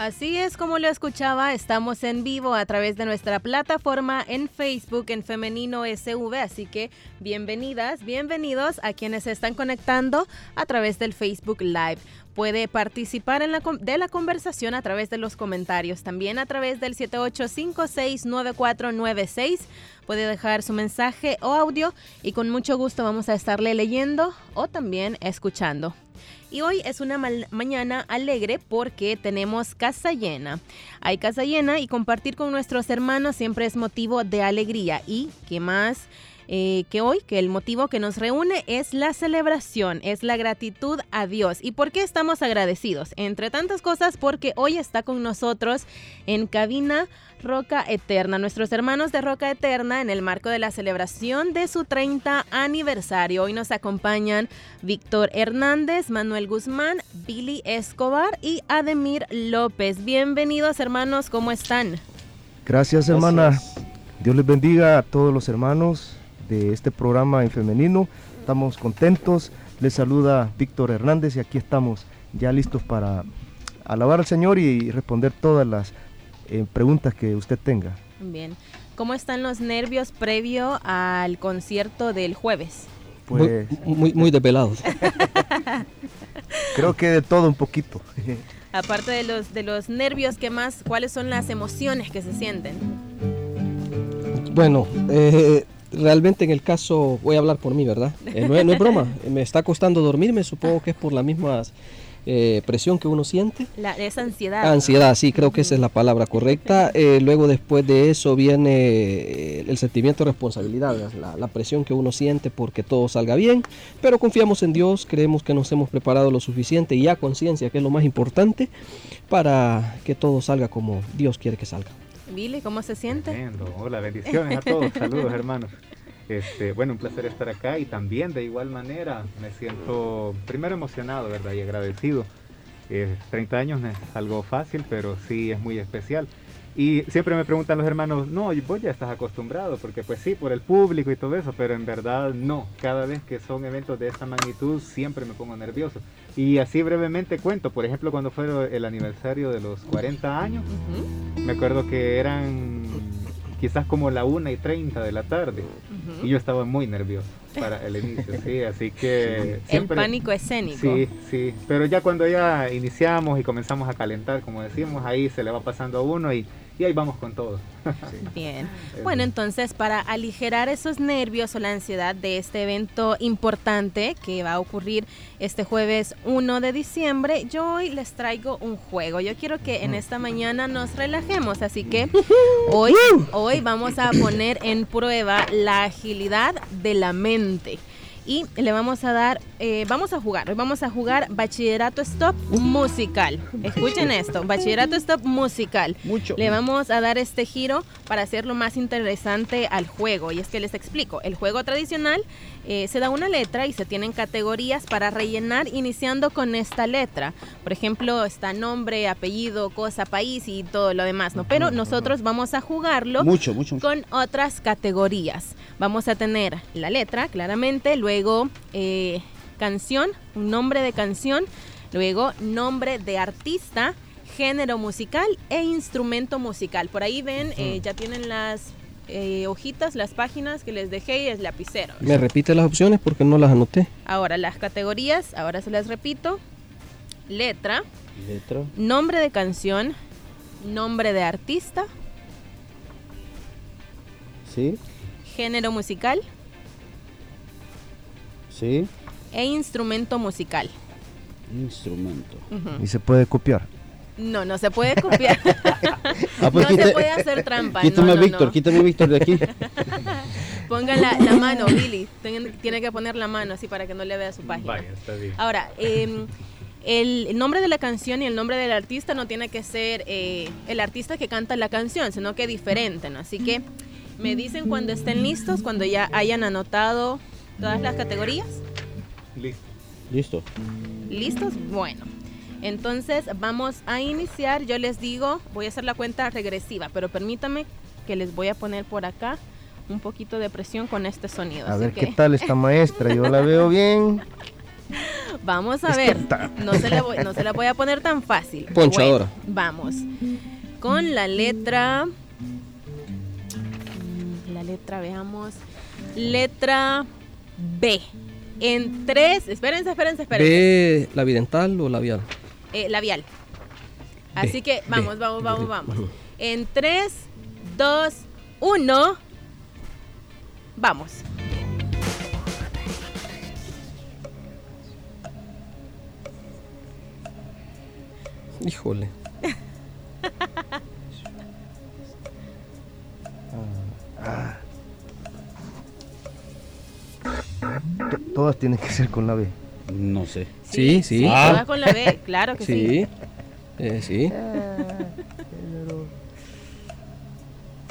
Así es como lo escuchaba, estamos en vivo a través de nuestra plataforma en Facebook en Femenino SV, así que bienvenidas, bienvenidos a quienes se están conectando a través del Facebook Live. Puede participar en la, de la conversación a través de los comentarios, también a través del 78569496. Puede dejar su mensaje o audio y con mucho gusto vamos a estarle leyendo o también escuchando. Y hoy es una mañana alegre porque tenemos casa llena. Hay casa llena y compartir con nuestros hermanos siempre es motivo de alegría. ¿Y qué más? Eh, que hoy, que el motivo que nos reúne es la celebración, es la gratitud a Dios. ¿Y por qué estamos agradecidos? Entre tantas cosas, porque hoy está con nosotros en cabina Roca Eterna, nuestros hermanos de Roca Eterna en el marco de la celebración de su 30 aniversario. Hoy nos acompañan Víctor Hernández, Manuel Guzmán, Billy Escobar y Ademir López. Bienvenidos hermanos, ¿cómo están? Gracias hermana. Dios les bendiga a todos los hermanos de este programa en femenino. Estamos contentos. Les saluda Víctor Hernández y aquí estamos ya listos para alabar al Señor y responder todas las eh, preguntas que usted tenga. Bien. ¿Cómo están los nervios previo al concierto del jueves? Pues, muy, muy, muy Creo que de todo un poquito. Aparte de los, de los nervios, ¿qué más? ¿Cuáles son las emociones que se sienten? Bueno, eh, realmente en el caso, voy a hablar por mí, ¿verdad? Eh, no, es, broma, me está costando dormirme, supongo que es por la misma eh, presión que uno siente. La, esa ansiedad. Ansiedad, sí, creo que esa es la palabra correcta. Eh, luego después de eso viene el sentimiento de responsabilidad, la, la, presión que uno siente porque todo salga bien, pero confiamos en Dios, creemos que nos hemos preparado lo suficiente y a conciencia, que es lo más importante, para que todo salga como Dios quiere que salga. Billy, ¿cómo se siente? Hola, bendiciones a todos. Saludos, hermanos. Este, bueno, un placer estar acá y también de igual manera me siento primero emocionado, ¿verdad? Y agradecido. 30 años no es algo fácil, pero sí es muy especial. Y siempre me preguntan los hermanos, no, vos ya estás acostumbrado, porque pues sí, por el público y todo eso, pero en verdad no. Cada vez que son eventos de esta magnitud siempre me pongo nervioso. Y así brevemente cuento, por ejemplo, cuando fue el aniversario de los 40 años, me acuerdo que eran quizás como la 1 y 30 de la tarde, y yo estaba muy nervioso para el inicio, sí, así que... Siempre, el pánico escénico. Sí, sí, pero ya cuando ya iniciamos y comenzamos a calentar, como decimos, ahí se le va pasando a uno y y ahí vamos con todo. Bien. Bueno, entonces para aligerar esos nervios o la ansiedad de este evento importante que va a ocurrir este jueves 1 de diciembre, yo hoy les traigo un juego. Yo quiero que en esta mañana nos relajemos, así que hoy, hoy vamos a poner en prueba la agilidad de la mente y le vamos a dar, eh, vamos a jugar, hoy vamos a jugar Bachillerato Stop musical. Escuchen esto, Bachillerato Stop musical. Mucho. Le vamos a dar este giro para hacerlo más interesante al juego. Y es que les explico, el juego tradicional eh, se da una letra y se tienen categorías para rellenar iniciando con esta letra. Por ejemplo, está nombre, apellido, cosa, país y todo lo demás, ¿no? Pero nosotros vamos a jugarlo mucho, mucho, con otras categorías. Vamos a tener la letra, claramente, luego eh, canción, un nombre de canción, luego nombre de artista, género musical e instrumento musical. Por ahí ven, eh, ya tienen las eh, hojitas, las páginas que les dejé y el lapicero. ¿Me repite las opciones porque no las anoté? Ahora, las categorías, ahora se las repito. Letra. Letra. Nombre de canción. Nombre de artista. Sí. Género musical. Sí. E instrumento musical. Instrumento. ¿Y se puede copiar? No, no se puede copiar. Ah, pues no se puede hacer trampa. Quítame Víctor, quítame Víctor de aquí. Ponga la, mano, Billy. Tiene que poner la mano así para que no le vea su página. Vaya, está bien. Ahora, em, el nombre de la canción y el nombre del artista no tiene que ser eh, el artista que canta la canción, sino que diferente, ¿no? Así que me dicen cuando estén listos, cuando ya hayan anotado todas las categorías. Listo. Listo. ¿Listos? Bueno. Entonces vamos a iniciar, yo les digo, voy a hacer la cuenta regresiva, pero permítame que les voy a poner por acá un poquito de presión con este sonido. A así ver que qué tal esta maestra, yo la veo bien. Vamos a ver, no se, la voy, no se la voy a poner tan fácil. Ponchadora. Bueno, vamos. Con la letra... La letra, veamos. Letra B. En tres, espérense, espérense, espérense. ¿Ve la bidental o labial? Eh, labial. Así B, que vamos, B, vamos, vamos, B. vamos. En 3, 2, 1. Vamos. Híjole. To- Todas tienen que ser con la B. No sé. Sí, sí. todas con la B, claro que sí. Sí. Eh, sí. Pero,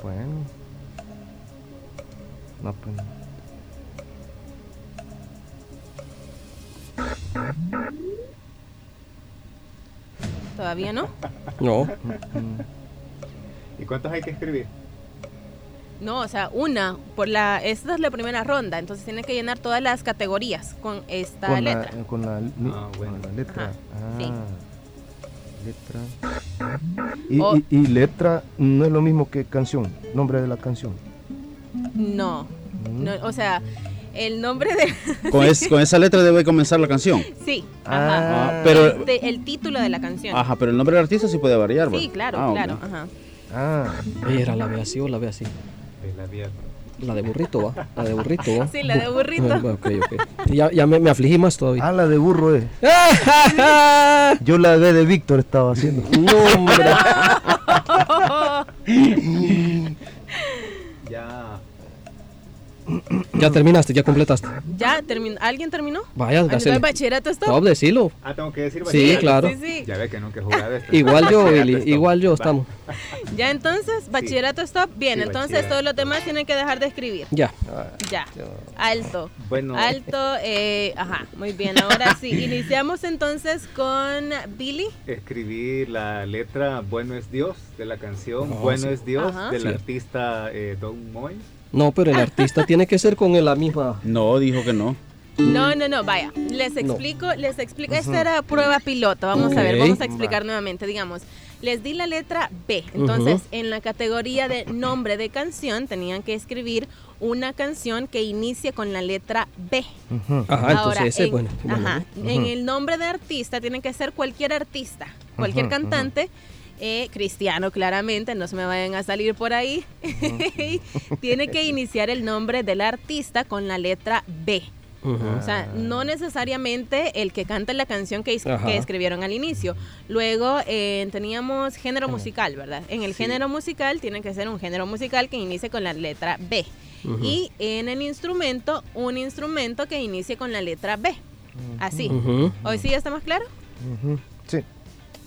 Bueno. No, pues no. Todavía no. No. Mm, ¿Y cuántos hay que escribir? No, o sea, una por la esta es la primera ronda, entonces tiene que llenar todas las categorías con esta con letra. La, con la, Ah, bueno. con la letra. Ajá, Ah, sí. letra. Y, O- y- y letra no es lo mismo que canción, nombre de la canción. No. Mm. No, o sea, el nombre de Con, es- con esa letra debe comenzar la canción. Sí, Ah. ajá. Ah, pero- el, título de la canción. Ajá, pero el nombre del artista sí puede variar, Sí, ¿verdad? claro, Ah, claro, ajá. Ah, Era la B así o la B así. De la de burrito, va. La de burrito, va. Sí, la de burrito. Ah, ok, ok. Ya, ya me, me afligí más todavía. ah, la de burro es. Yo la B de Víctor estaba haciendo. No, hombre. Ya terminaste, ya completaste. ¿Ya terminó? ¿Alguien terminó? Vaya, ¿Alguien hacele. el bachillerato está? No, decilo. Ah, tengo que decir Sí, bachillerato. claro. Sí, sí. Ya ve que nunca he jugado esto. Igual yo, Billy. Igual yo estamos. Ya entonces, bachillerato stop. Bien, Sí, entonces todos los demás tienen que dejar de escribir. Ya. Ya. Alto. Bueno. Alto. eh, ajá, muy bien. Ahora sí, iniciamos entonces con Billy. Escribí la letra Bueno es Dios de la canción Ah, Bueno sí. es Dios Ajá. del Sí. artista eh, Don Moy. No, pero el artista tiene que ser con la misma. No, dijo que no. No, no, no, vaya. Les No. explico, les explico. Esta era prueba piloto. Vamos a ver, vamos a explicar nuevamente. Digamos, les di la letra B. Entonces, en la categoría de nombre de canción, tenían que escribir una canción que inicie con la letra B. Ajá, entonces Ahora, ese, en, bueno. bueno, ajá, en el nombre de artista tiene que ser cualquier artista, cualquier cantante, eh, cristiano claramente, no se me vayan a salir por ahí. tiene que iniciar el nombre del artista con la letra B. O sea, no necesariamente el que canta la canción que, es- Ajá. que escribieron al inicio. Luego eh, teníamos género musical, ¿verdad? En el género musical tiene que ser un género musical que inicie con la letra B. Y en el instrumento, un instrumento que inicie con la letra B. Así. ¿Hoy sí ya está más claro? Sí.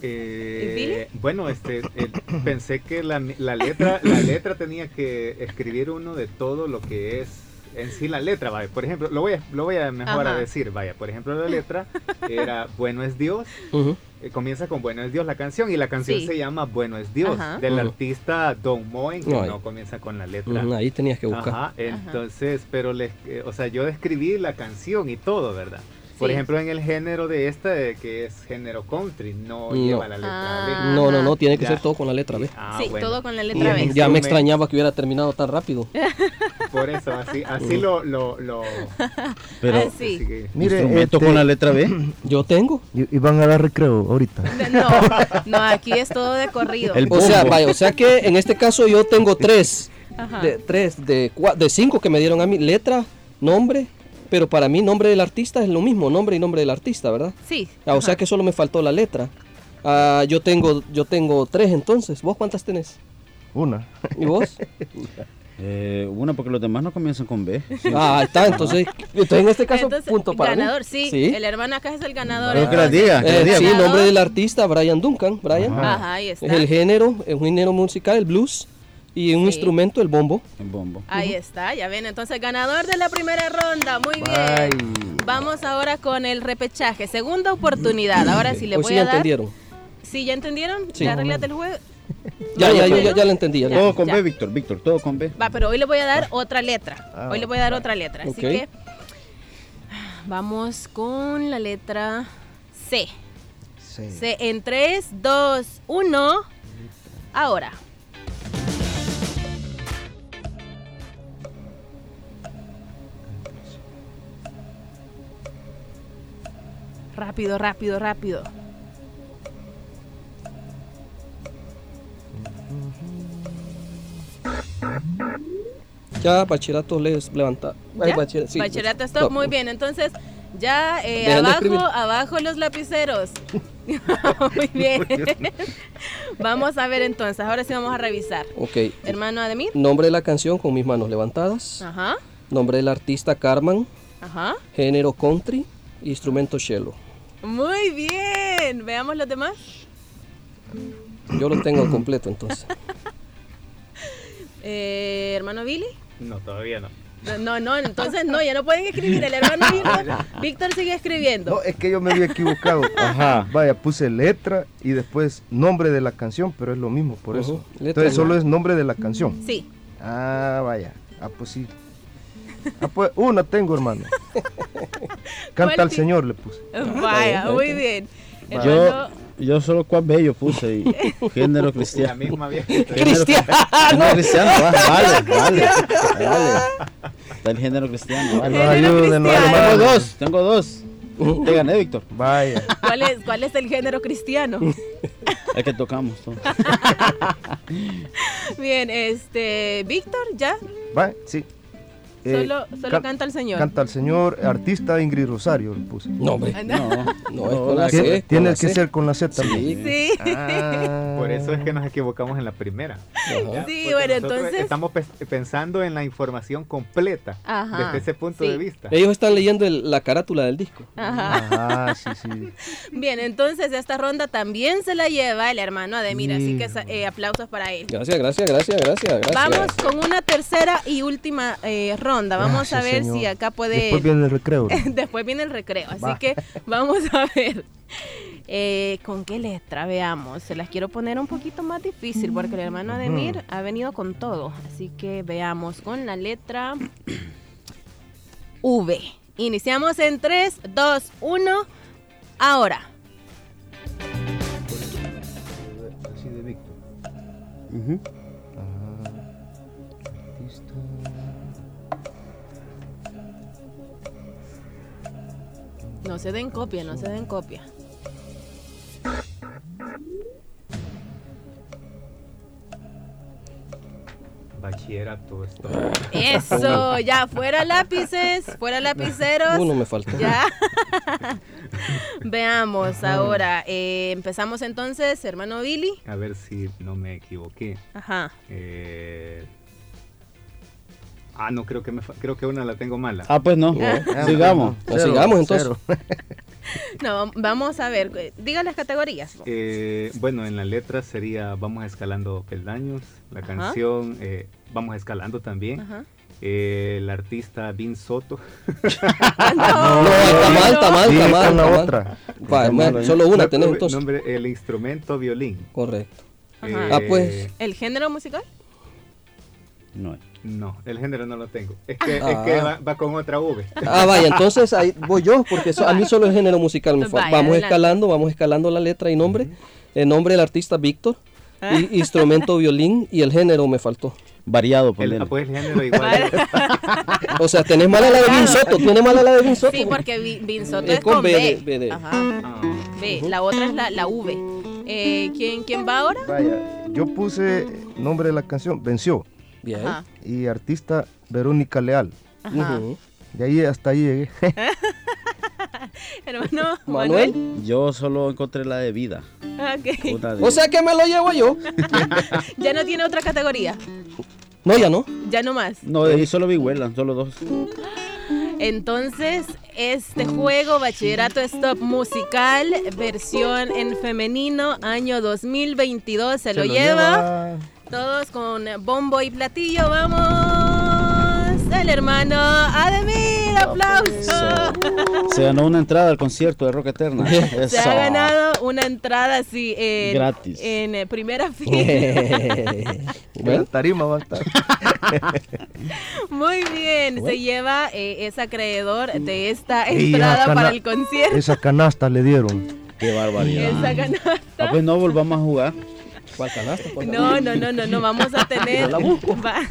Eh, bueno, este, eh, pensé que la, la letra, la letra tenía que escribir uno de todo lo que es en sí la letra, vaya. Por ejemplo, lo voy a, lo voy a mejor Ajá. a decir, vaya. Por ejemplo, la letra era Bueno es Dios. Eh, comienza con Bueno es Dios la canción y la canción Sí. se llama Bueno es Dios Ajá. del artista Don Moen que no comienza con la letra. Ahí tenías que buscar. Ajá, entonces, pero les, eh, o sea, yo describí la canción y todo, ¿verdad? Por Sí. ejemplo, en el género de esta, que es género country, no, No. lleva la letra Ah. B. No, no, no, tiene que Ya. ser todo con la letra B. Ah, sí, bueno. todo con la letra B. Ya me extrañaba que hubiera terminado tan rápido. Por eso, así, así lo, lo, lo Pero Ah, sí. así que- Mire, instrumento este, con la letra B. Yo tengo. y, y van a dar recreo ahorita. No, no, aquí es todo de corrido. El O sea, vaya, o sea que en este caso yo tengo tres. Ajá. De, tres, de, de cinco que me dieron a mí. Letra, nombre. Pero para mí nombre del artista es lo mismo, nombre y nombre del artista, ¿verdad? Sí. Ah, o sea que solo me faltó la letra. Ah, yo tengo yo tengo tres entonces. ¿Vos cuántas tenés? Una. ¿Y vos? Eh, una porque los demás no comienzan con B. ah, ahí está. Entonces, entonces en este caso, Entonces, punto para mí. ganador, sí, Sí, El hermano acá es el ganador. Pero que las diga, que Eh, diga. sí, Ganador. nombre del artista, Brian Duncan. Brian. Ajá. Ajá, ahí está. Es el género, es un género musical, el blues. Y un Sí. instrumento, el bombo. En bombo. Ahí está, ya ven. Entonces, ganador de la primera ronda. Muy Bye. bien. Vamos ahora con el repechaje. Segunda oportunidad. Ahora sí le Hoy voy sí ya a dar. entendieron. ¿Sí ya entendieron? Sí. ¿Ya arreglaste el juego? Ya, ya, yo ya, ya lo entendí. ya Todo con ya. B, Víctor, Víctor, todo con B. Va, pero hoy le voy a dar otra letra. Ah, Hoy le voy a dar otra letra. Así que vamos con la letra C. Sí. C en 3, 2, 1. Ahora. Rápido, rápido, rápido. Ya, bachillerato les levanta. ¿Ya? bacheler- sí, Bachillerato stop, muy bien. Entonces, ya eh, abajo, abajo los lapiceros. muy bien. vamos a ver entonces, ahora sí vamos a revisar. Ok. Hermano Ademir. Nombre de la canción con mis manos levantadas. Ajá, Nombre del artista Carmen. ajá. Género country. Instrumento cello. Muy bien. Veamos los demás. Yo lo tengo completo entonces. Eh, hermano Billy. No, todavía no. No, No, no, entonces no, ya no pueden escribir. El hermano Víctor, Víctor sigue escribiendo. No, es que yo me había equivocado. Ajá. Vaya, puse letra y después nombre de la canción, pero es lo mismo, por eso. Letra Entonces solo es nombre de la canción. Sí. Ah, vaya. Ah, pues sí. Ah, pues una tengo, hermano. Canta ¿Cuál al Señor, le puse. Vaya, ahí muy bien. Yo, yo solo cuál B yo puse y género La cristiano. misma vieja. Cristiano. Género cristiano, va, vale, vale, vale. Está el género cristiano, vale. Ayuden. Tengo dos, tengo dos. Te gané, Víctor. Vaya. ¿cuál es, ¿cuál es el género cristiano? Es que tocamos todo. Bien, este, Víctor, ¿ya? Vaya, sí. Eh, Solo, solo can- canta el señor. Canta al Señor, artista Ingrid Rosario, le puse. No, hombre. Ah, no. No, No, es con la Tiene, C. tiene que C. ser con la Z también. Sí. Sí, Ah. Por eso es que nos equivocamos en la primera. Ajá. sí, Porque bueno, entonces. Estamos pe- pensando en la información completa Ajá. desde ese punto Sí. de vista. Ellos están leyendo el- la carátula del disco. Ajá. Ajá, sí, sí. Bien, entonces esta ronda también se la lleva el hermano Ademir, así que eh, aplausos para él. Gracias, gracias, gracias, gracias. gracias. Vamos con una tercera y última eh, ronda. Vamos Gracias, a ver Señor. si acá puede. Después viene el recreo. ¿no? Después viene el recreo, así Va. que vamos a ver. eh, ¿Con qué letra? Veamos. Se las quiero poner un poquito más difícil porque el hermano Ademir ha venido con todo. Así que veamos con la letra V. Iniciamos en 3, 2, 1. Ahora. Así de Víctor. Ah, No se den copia, no se den copia. Bachillerato. esto. Eso, ya, fuera lápices, fuera lapiceros. Uno me falta. Ya. Veamos ahora. eh, empezamos entonces, hermano Billy. A ver si no me equivoqué. Ajá. Eh, Ah, no, creo que, me fa- creo que una la tengo mala. Ah, pues no. Ah, Sigamos. Pues sigamos, entonces. cero. No, vamos a ver. eh, Diga las categorías. Eh, bueno, en la letra sería Vamos escalando peldaños. La Ajá. canción eh, Vamos escalando también. Ajá. Eh, el artista Vin Soto. No, está mal, está mal, está mal. la está mal. otra. Va, Está ma- mal ahí. solo una nombre- entonces. nombre- el instrumento violín. Correcto. Ajá. Ah, pues. ¿El género musical? No. No, el género no lo tengo. Es que, es Ah. que va, va con otra V. Ah, vaya, entonces ahí voy yo, porque so- a mí solo el género musical me falta. Vaya, Vamos adelante. escalando, vamos escalando la letra y nombre. El nombre del artista Víctor, Ah. y, instrumento violín y el género me faltó. Variado, El, ponele. ah, pues el género igual. O sea, tenés mala la de Vin Soto, tiene mala la de Vin Soto. Sí, porque Vi- Vin Soto Es es con con B B. de- B de- Ajá. Ah, B. La otra es la, la V. Eh, ¿quién, ¿Quién va ahora? Vaya, yo puse nombre de la canción, Venció, Bien. Ajá. y artista Verónica Leal. Ajá. De ahí hasta ahí llegué. Hermano Manuel. Manuel. Yo solo encontré la de vida. Ok. Una de- O sea que me lo llevo yo. Ya no tiene otra categoría. No, ya no. Ya no más. No, de ahí solo vi Huelan, solo dos. Entonces, este juego, Bachillerato Stop Musical, versión en femenino, año 2022, se, lo, lleva. Todos con bombo y platillo, vamos. El hermano Ademir, aplauso. Se ganó una entrada al concierto de Rock Eterna. Se ha ganado una entrada así en, Gratis. en eh, primera fila. Bueno, tarima va a estar. Muy bien, se lleva eh, es acreedor de esta entrada para el concierto. Esa canasta le dieron. Qué barbaridad. Esa canasta. Ah, pues no volvamos a jugar. ¿Cuál canasta? ¿Cuál No, no, no, no, no, vamos a tener. La busco. va-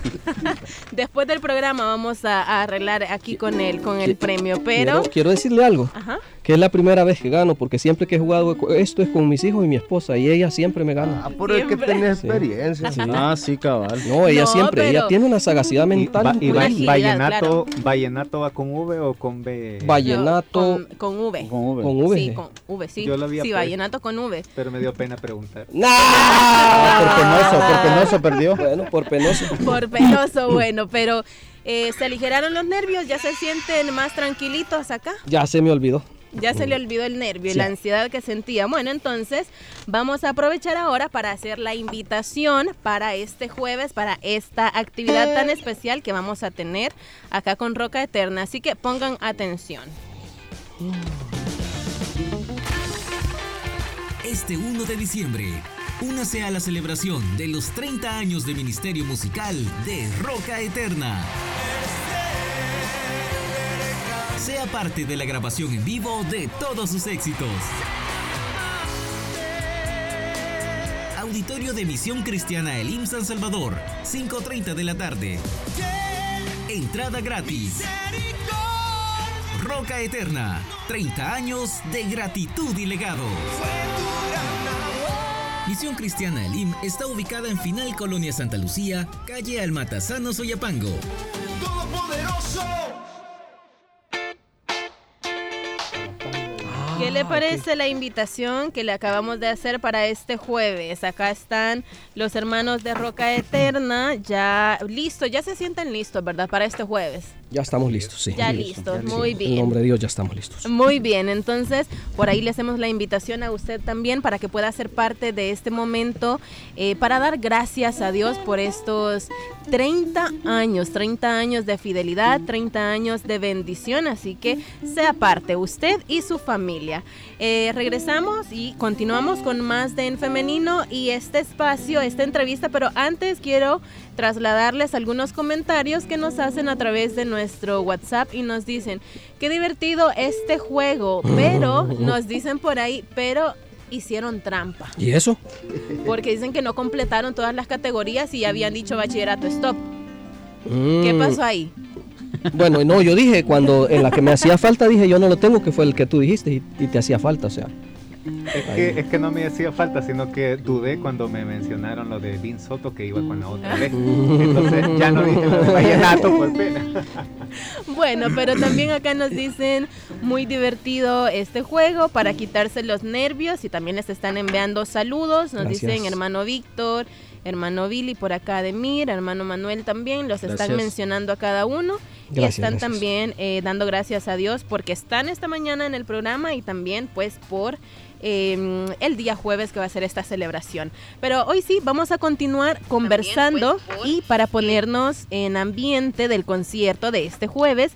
Después del programa vamos a, a arreglar aquí con el, con el premio, pero. Quiero, quiero decirle algo, Ajá. Que es la primera vez que gano, porque siempre que he jugado esto es con mis hijos y mi esposa, y ella siempre me Ah, gana. por el que tenía experiencia. Ah, sí, cabal. No, ella No, siempre, ella tiene una sagacidad Y, mental. va- y va- agilidad, vallenato, vallenato va con V o con B. Vallenato Con, con V. Con V. con V. Sí, con V, sí. Yo lo había sí, puesto. vallenato con V. Pero me dio pena preguntar. Por ¡Nah! penoso, por penoso perdió. Bueno, por penoso. Por penoso, bueno, pero eh, se aligeraron los nervios, ya se sienten más tranquilitos acá. Ya se me olvidó. Ya se le olvidó el nervio y Sí. la ansiedad que sentía. Bueno, entonces vamos a aprovechar ahora para hacer la invitación para este jueves, para esta actividad tan especial que vamos a tener acá con Roca Eterna. Así que pongan atención. Este 1 de diciembre, únase a la celebración de los 30 años de ministerio musical de Roca Eterna. Sea parte de la grabación en vivo de todos sus éxitos. Auditorio de Misión Cristiana Elim San Salvador, 5.30 de la tarde. Entrada gratis. Roca Eterna, 30 años de gratitud y legado. Misión Cristiana Elim está ubicada en Final Colonia Santa Lucía, calle Almatazano, Soyapango. ¿Qué le parece la invitación que le acabamos de hacer para este jueves? Acá están los hermanos de Roca Eterna, ya listos, ya se sienten listos, ¿verdad? Para este jueves. Ya estamos listos, sí. Ya listos, muy En bien. nombre de Dios ya estamos listos. Muy bien, entonces por ahí le hacemos la invitación a usted también para que pueda ser parte de este momento, eh, para dar gracias a Dios por estos 30 años, 30 años de fidelidad, 30 años de bendición, así que sea parte usted y su familia. Eh, regresamos y continuamos con más de En Femenino y este espacio, esta entrevista, pero antes quiero trasladarles algunos comentarios que nos hacen a través de nuestro WhatsApp y nos dicen, qué divertido este juego, pero nos dicen por ahí, pero hicieron trampa, ¿Y eso? porque dicen que no completaron todas las categorías y habían dicho bachillerato stop. ¿Qué Mm, pasó ahí? Bueno, no, yo dije, cuando en la que me hacía falta, dije yo no lo tengo, que fue el que tú dijiste y, y te hacía falta, o sea. Es que, es que no me hacía falta, sino que dudé cuando me mencionaron lo de Vin Soto que iba con la otra vez. Entonces ya no dije lo de vallenato por pena. Bueno, pero también acá nos dicen muy divertido este juego para quitarse los nervios y también les están enviando saludos. Nos Gracias. dicen hermano Víctor, hermano Billy por acá de Mir, hermano Manuel también. Los están Gracias. mencionando a cada uno y Gracias, están gracias. también eh, dando gracias a Dios porque están esta mañana en el programa y también pues por eh, el día jueves que va a ser esta celebración. Pero hoy sí, vamos a continuar conversando y para ponernos en ambiente del concierto de este jueves,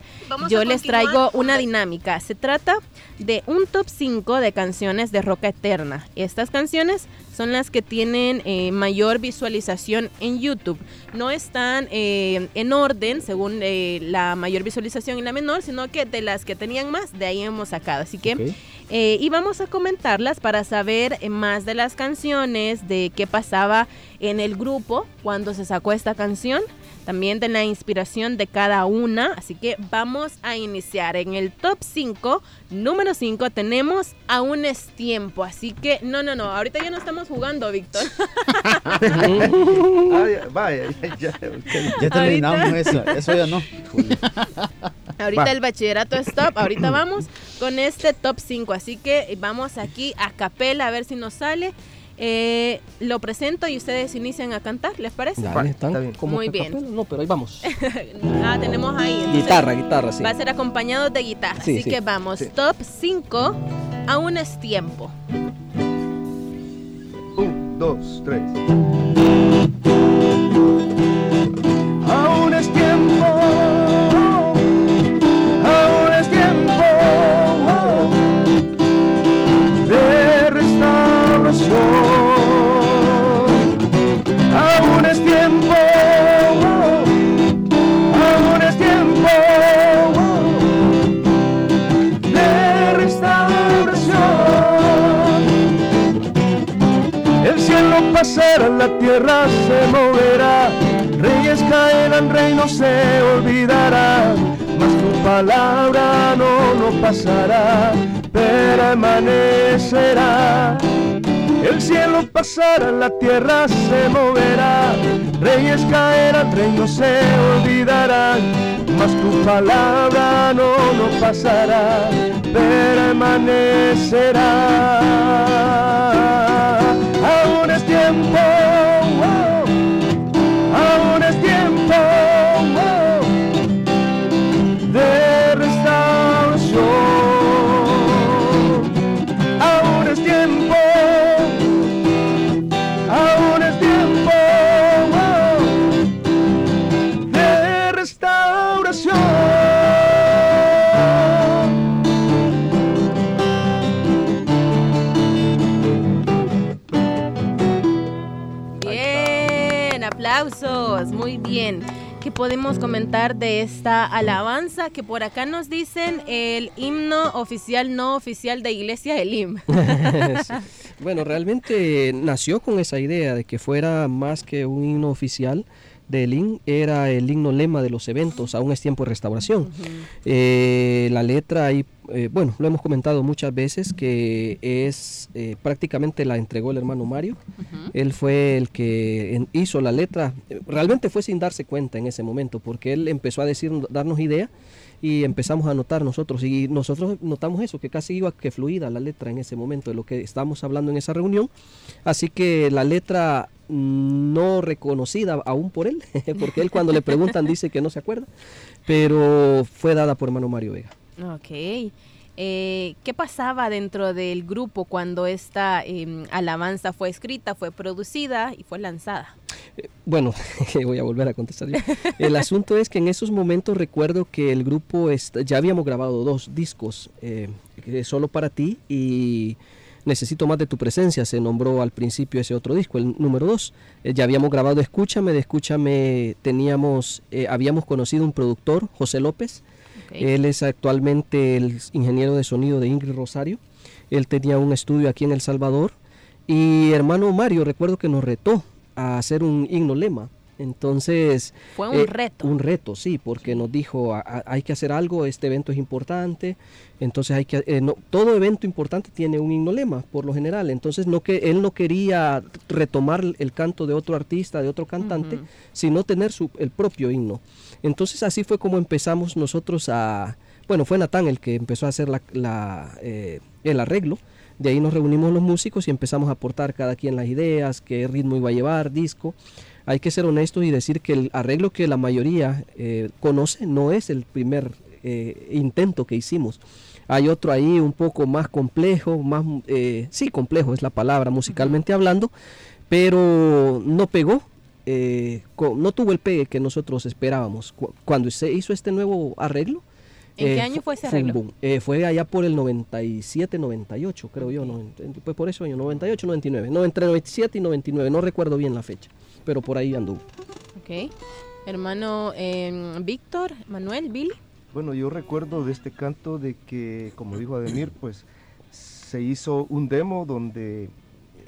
yo les traigo una dinámica. Se trata de un top 5 de canciones de Roca Eterna. Estas canciones son las que tienen eh, mayor visualización en YouTube. No están eh, en orden según eh, la mayor visualización y la menor, sino que de las que tenían más, de ahí hemos sacado. Así que. Eh, y vamos a comentarlas para saber eh, más de las canciones, de qué pasaba en el grupo cuando se sacó esta canción, también de la inspiración de cada una. Así que vamos a iniciar. En el top 5, número 5, tenemos Aún es tiempo. Así que, no, no, no, ahorita ya no estamos jugando, Víctor. Ay, vaya, ya, ya, Ya terminamos eso, eso ya no. Ahorita Va. el bachillerato stop, ahorita vamos con este top 5, así que vamos aquí a capela a ver si nos sale. Eh, lo presento y ustedes inician a cantar, ¿les parece? Están Muy bien. No, pero ahí vamos. ah, tenemos ahí. Guitarra, guitarra, sí. Va a ser acompañado de guitarra. Así que vamos. Top 5, aún es tiempo. 1, 2, 3. Aún es reinos se olvidarán, mas tu palabra no, no pasará, permanecerá. El cielo pasará, la tierra se moverá, reyes caerán, reinos se olvidarán, mas tu palabra no, no pasará, permanecerá. Aún es tiempo, muy bien. ¿Qué podemos comentar de esta alabanza? Que por acá nos dicen el himno oficial, no oficial de Iglesia Elim. Sí. Bueno, realmente nació con esa idea de que fuera más que un himno oficial del himno, era el himno lema de los eventos, aún es tiempo de restauración. Eh, la letra ahí, eh, bueno, lo hemos comentado muchas veces que es eh, prácticamente la entregó el hermano Mario. Él fue el que en- hizo la letra, realmente fue sin darse cuenta en ese momento, porque él empezó a decir, darnos idea y empezamos a notar nosotros. Y nosotros notamos eso que casi iba que fluida la letra en ese momento de lo que estábamos hablando en esa reunión. Así que la letra no reconocida aún por él porque él cuando le preguntan dice que no se acuerda pero fue dada por hermano Mario Vega Ok. Eh, ¿Qué pasaba dentro del grupo cuando esta em, alabanza fue escrita, fue producida y fue lanzada? Bueno, voy a volver a contestar yo. El asunto es que en esos momentos recuerdo que el grupo ya habíamos grabado dos discos, eh, solo para ti y Necesito más de tu presencia, se nombró al principio ese otro disco, el número dos. Eh, ya habíamos grabado Escúchame, de Escúchame teníamos, eh, habíamos conocido un productor, José López. Él es actualmente el ingeniero de sonido de Ingrid Rosario. Él tenía un estudio aquí en El Salvador. Y hermano Mario, recuerdo que nos retó a hacer un himno lema. Entonces... Fue un eh, reto. Un reto, sí, porque nos dijo, "A- a- hay que hacer algo, este evento es importante. Entonces hay que... eh, no, todo evento importante tiene un himno lema, por lo general. Entonces no que él no quería retomar el canto de otro artista, de otro cantante, sino tener su, el propio himno. Entonces así fue como empezamos nosotros a... Bueno, fue Natán el que empezó a hacer la, la, eh, el arreglo. De ahí nos reunimos los músicos y empezamos a aportar cada quien las ideas, qué ritmo iba a llevar, disco. Hay que ser honestos y decir que el arreglo que la mayoría eh, conoce no es el primer eh, intento que hicimos. Hay otro ahí un poco más complejo, más, eh, sí, complejo es la palabra musicalmente hablando, pero no pegó, eh, no tuvo el pegue que nosotros esperábamos. Cu- Cuando se hizo este nuevo arreglo, ¿En qué eh, año fue ese arreglo? boom. Eh, fue allá por el 97, 98, creo yo. No, pues por eso año 98, 99. No, entre 97 y 99, no recuerdo bien la fecha, pero por ahí anduvo. Ok. Hermano em, Víctor, Manuel, Billy. Bueno, yo recuerdo de este canto de que, como dijo Ademir, pues se hizo un demo donde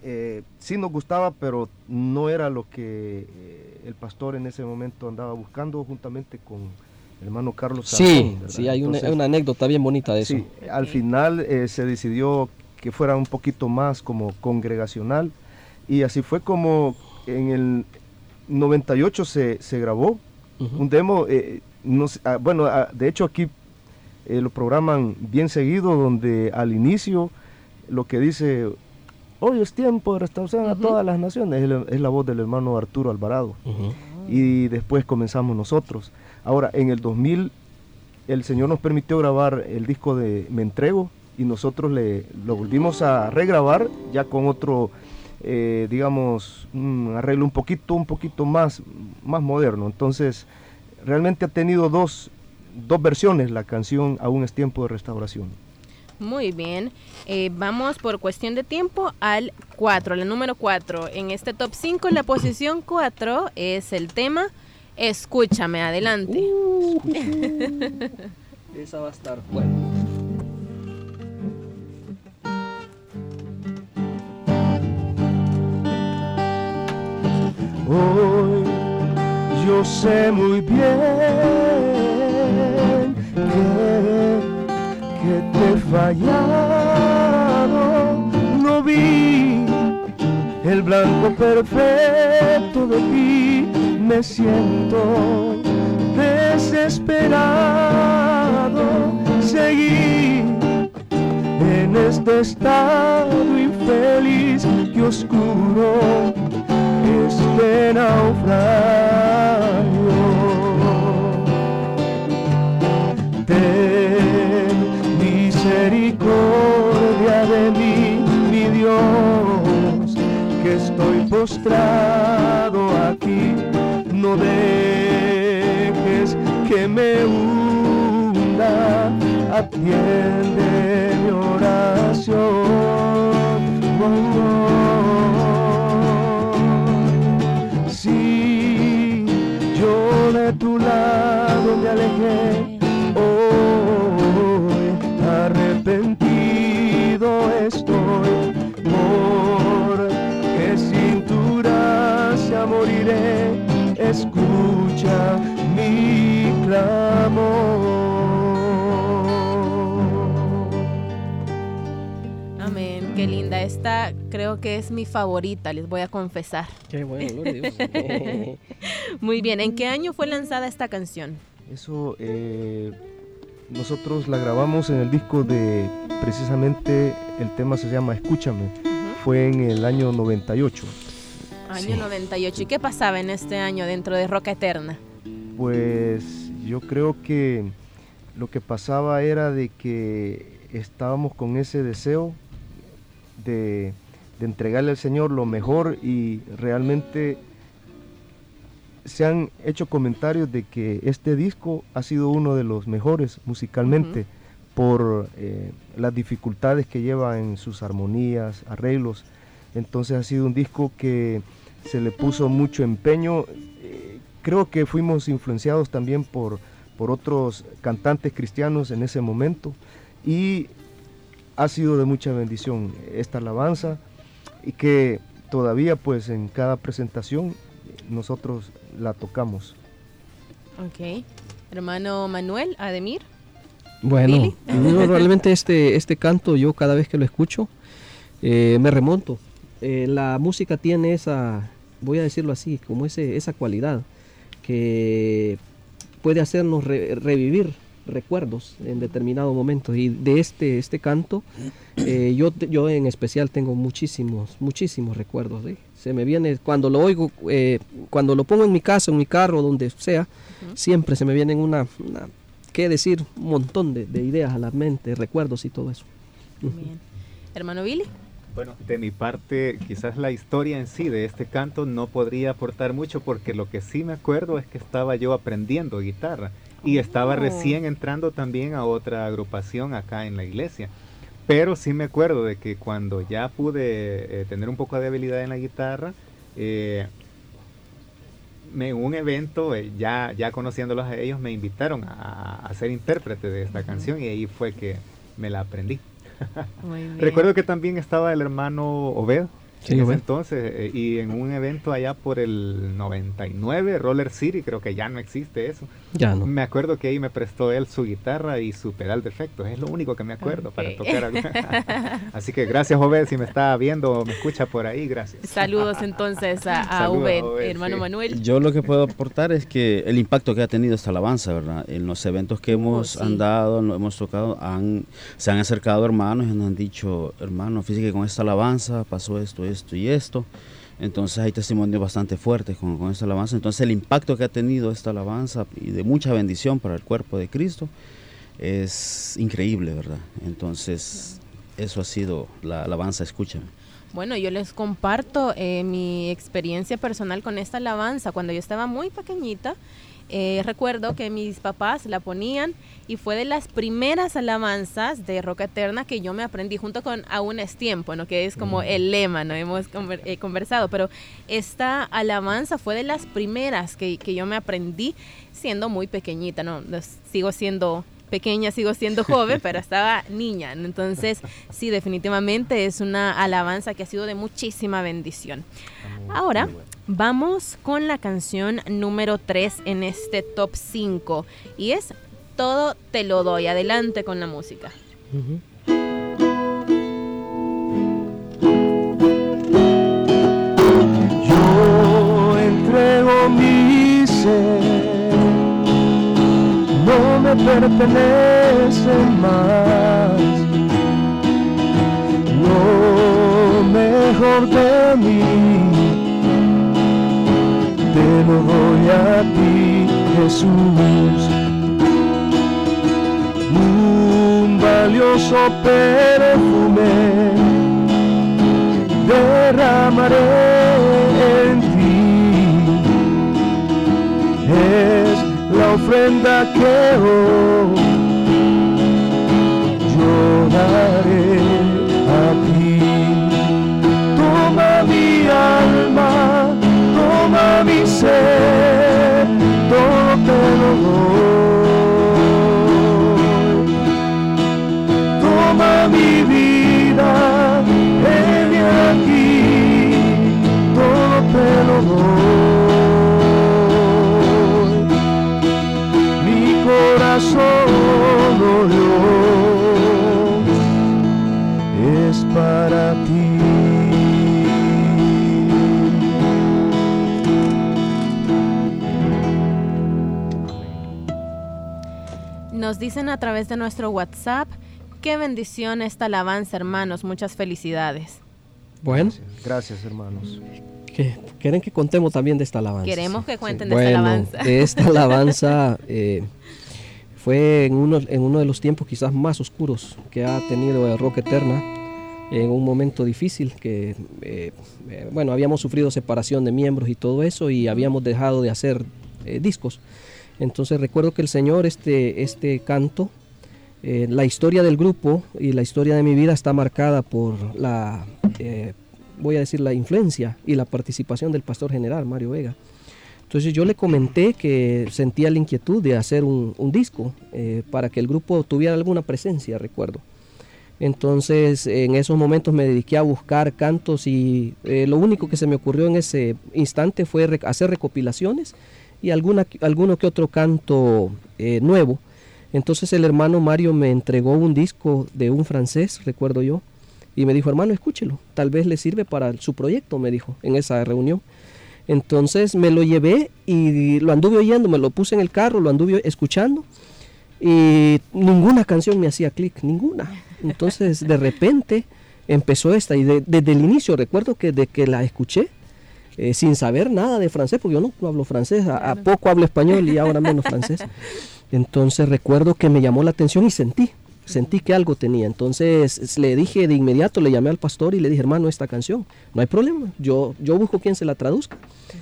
eh, sí nos gustaba, pero no era lo que eh, el pastor en ese momento andaba buscando juntamente con el hermano Carlos Sí, sí, hay una, Entonces, una anécdota bien bonita de eso. Sí, al final eh, se decidió que fuera un poquito más como congregacional y así fue como en el 98 se, se grabó un demo, eh, no ah, bueno, ah, de hecho aquí eh, lo programan bien seguido donde al inicio lo que dice, hoy es tiempo de restauración a todas las naciones, es, la- es la voz del hermano Arturo Alvarado. Y después comenzamos nosotros. Ahora, en el 2000, el Señor nos permitió grabar el disco de Me Entrego y nosotros le, lo volvimos a regrabar ya con otro, eh, digamos, un arreglo un poquito, un poquito más, más moderno. Entonces, realmente ha tenido dos, dos versiones la canción Aún es tiempo de restauración. Muy bien. Eh, vamos por cuestión de tiempo al 4, la número 4. En este top 5, la posición 4 es el tema Escúchame, adelante. Uh. Esa va a estar bueno. Yo sé muy bien que, que te he fallado, no vi el blanco perfecto de ti, me siento desesperado, seguí en este estado infeliz y oscuro este naufragio. Ten misericordia de mí, mi Dios, que estoy postrado aquí, no dejes que me hunda, atiende mi oración. Oh, oh. Tu lado me alejé, hoy arrepentido estoy, porque sin tu gracia moriré. Escucha mi clamor. Amén, qué linda. Esta creo que es mi favorita, les voy a confesar. Qué bueno, gloria a Dios. Muy bien, ¿en qué año fue lanzada esta canción? Eso eh, nosotros la grabamos en el disco de precisamente el tema se llama Escúchame. Fue en el año 98. Año 98. ¿Y qué pasaba en este año dentro de Roca Eterna? Pues yo creo que lo que pasaba era de que estábamos con ese deseo de, de entregarle al Señor lo mejor y realmente se han hecho comentarios de que este disco ha sido uno de los mejores musicalmente por eh, las dificultades que lleva en sus armonías, arreglos. Entonces ha sido un disco que se le puso mucho empeño. Eh, creo que fuimos influenciados también por, por otros cantantes cristianos en ese momento y ha sido de mucha bendición esta alabanza y que todavía pues en cada presentación nosotros la tocamos. Ok. Hermano Manuel, Ademir. Bueno, no, realmente este, este canto yo cada vez que lo escucho eh, me remonto. Eh, la música tiene esa, voy a decirlo así, como ese, esa cualidad que puede hacernos re- revivir recuerdos en determinados momentos. Y de este, este canto, eh, yo, yo en especial tengo muchísimos, muchísimos recuerdos. ¿eh? Se me viene, cuando lo oigo, eh, cuando lo pongo en mi casa, en mi carro, donde sea, siempre se me vienen una, una qué decir, un montón de, de ideas a la mente, recuerdos y todo eso. Bien. Hermano Billy. Bueno, de mi parte, quizás la historia en sí de este canto no podría aportar mucho porque lo que sí me acuerdo es que estaba yo aprendiendo guitarra y estaba Oh. recién entrando también a otra agrupación acá en la iglesia. Pero sí me acuerdo de que cuando ya pude eh, tener un poco de habilidad en la guitarra, eh, en un evento, eh, ya, ya conociéndolos a ellos, me invitaron a, a ser intérprete de esta canción y ahí fue que me la aprendí. Muy bien. Recuerdo que también estaba el hermano Obed. Sí, en ese Obed. entonces, eh, y en un evento allá por el 99, Roller City, creo que ya no existe eso. Ya no. Me acuerdo que ahí me prestó él su guitarra y su pedal de efectos, es lo único que me acuerdo para Ok. tocar. algo. Así que gracias, Obed, si me está viendo o me escucha por ahí, gracias. Saludos entonces a, a Ubed, Ubed, hermano sí. Manuel. Yo lo que puedo aportar es que el impacto que ha tenido esta alabanza, ¿verdad? En los eventos que hemos sí. andado, lo hemos tocado, han, se han acercado hermanos y nos han dicho, hermano, fíjese que con esta alabanza pasó esto, esto y esto. Entonces hay testimonios bastante fuertes con, con esta alabanza. Entonces el impacto que ha tenido esta alabanza y de mucha bendición para el cuerpo de Cristo es increíble, ¿verdad? Entonces eso ha sido la alabanza, escúchame. Bueno, yo les comparto eh, mi experiencia personal con esta alabanza. Cuando yo estaba muy pequeñita, eh, recuerdo que mis papás la ponían y fue de las primeras alabanzas de Roca Eterna que yo me aprendí junto con Aún es tiempo, ¿no? que es como el lema, no hemos conver- eh, conversado, pero esta alabanza fue de las primeras que, que yo me aprendí siendo muy pequeñita, ¿no? Sigo siendo pequeña, sigo siendo joven, pero estaba niña. Entonces, sí, definitivamente es una alabanza que ha sido de muchísima bendición. Ahora, Vamos con la canción número 3 en este top 5 y es Todo te lo doy. Adelante con la música. Yo entrego mi ser, no me pertenece más. Lo mejor de mí lo doy a ti, Jesús. Un valioso perfume derramaré en ti. Es la ofrenda que hoy yo daré say. Nos dicen a través de nuestro WhatsApp, qué bendición esta alabanza, hermanos. Muchas felicidades. Bueno, Gracias, hermanos. que quieren que contemos también de esta alabanza. Queremos que cuenten de Bueno, esta alabanza. de esta alabanza eh, fue en uno, en uno de los tiempos quizás más oscuros que ha tenido el Rock Eterna, en un momento difícil que, eh, eh, bueno, habíamos sufrido separación de miembros y todo eso y habíamos dejado de hacer eh, discos. Entonces recuerdo que el Señor, este, este canto, eh, la historia del grupo y la historia de mi vida está marcada por la, eh, voy a decir, la influencia y la participación del pastor general Mario Vega. Entonces yo le comenté que sentía la inquietud de hacer un, disco eh, para que el grupo tuviera alguna presencia, recuerdo. Entonces en esos momentos me dediqué a buscar cantos y lo único que se me ocurrió en ese instante fue hacer recopilaciones y alguna, alguno que otro canto eh, nuevo. Entonces el hermano Mario me entregó un disco de un francés, recuerdo yo, y me dijo, hermano, escúchelo, tal vez le sirve para su proyecto, me dijo, en esa reunión. Entonces me lo llevé y lo anduve oyendo, me lo puse en el carro, lo anduve escuchando y ninguna canción me hacía clic, ninguna. Entonces de repente empezó esta y de- desde el inicio recuerdo que de que la escuché, eh, sin saber nada de francés, porque yo no, no hablo francés, a, a poco hablo español y ahora menos francés. Entonces recuerdo que me llamó la atención y sentí, sentí que algo tenía. Entonces le dije de inmediato, le llamé al pastor y le dije, hermano, esta canción, no hay problema, yo, yo busco quien se la traduzca.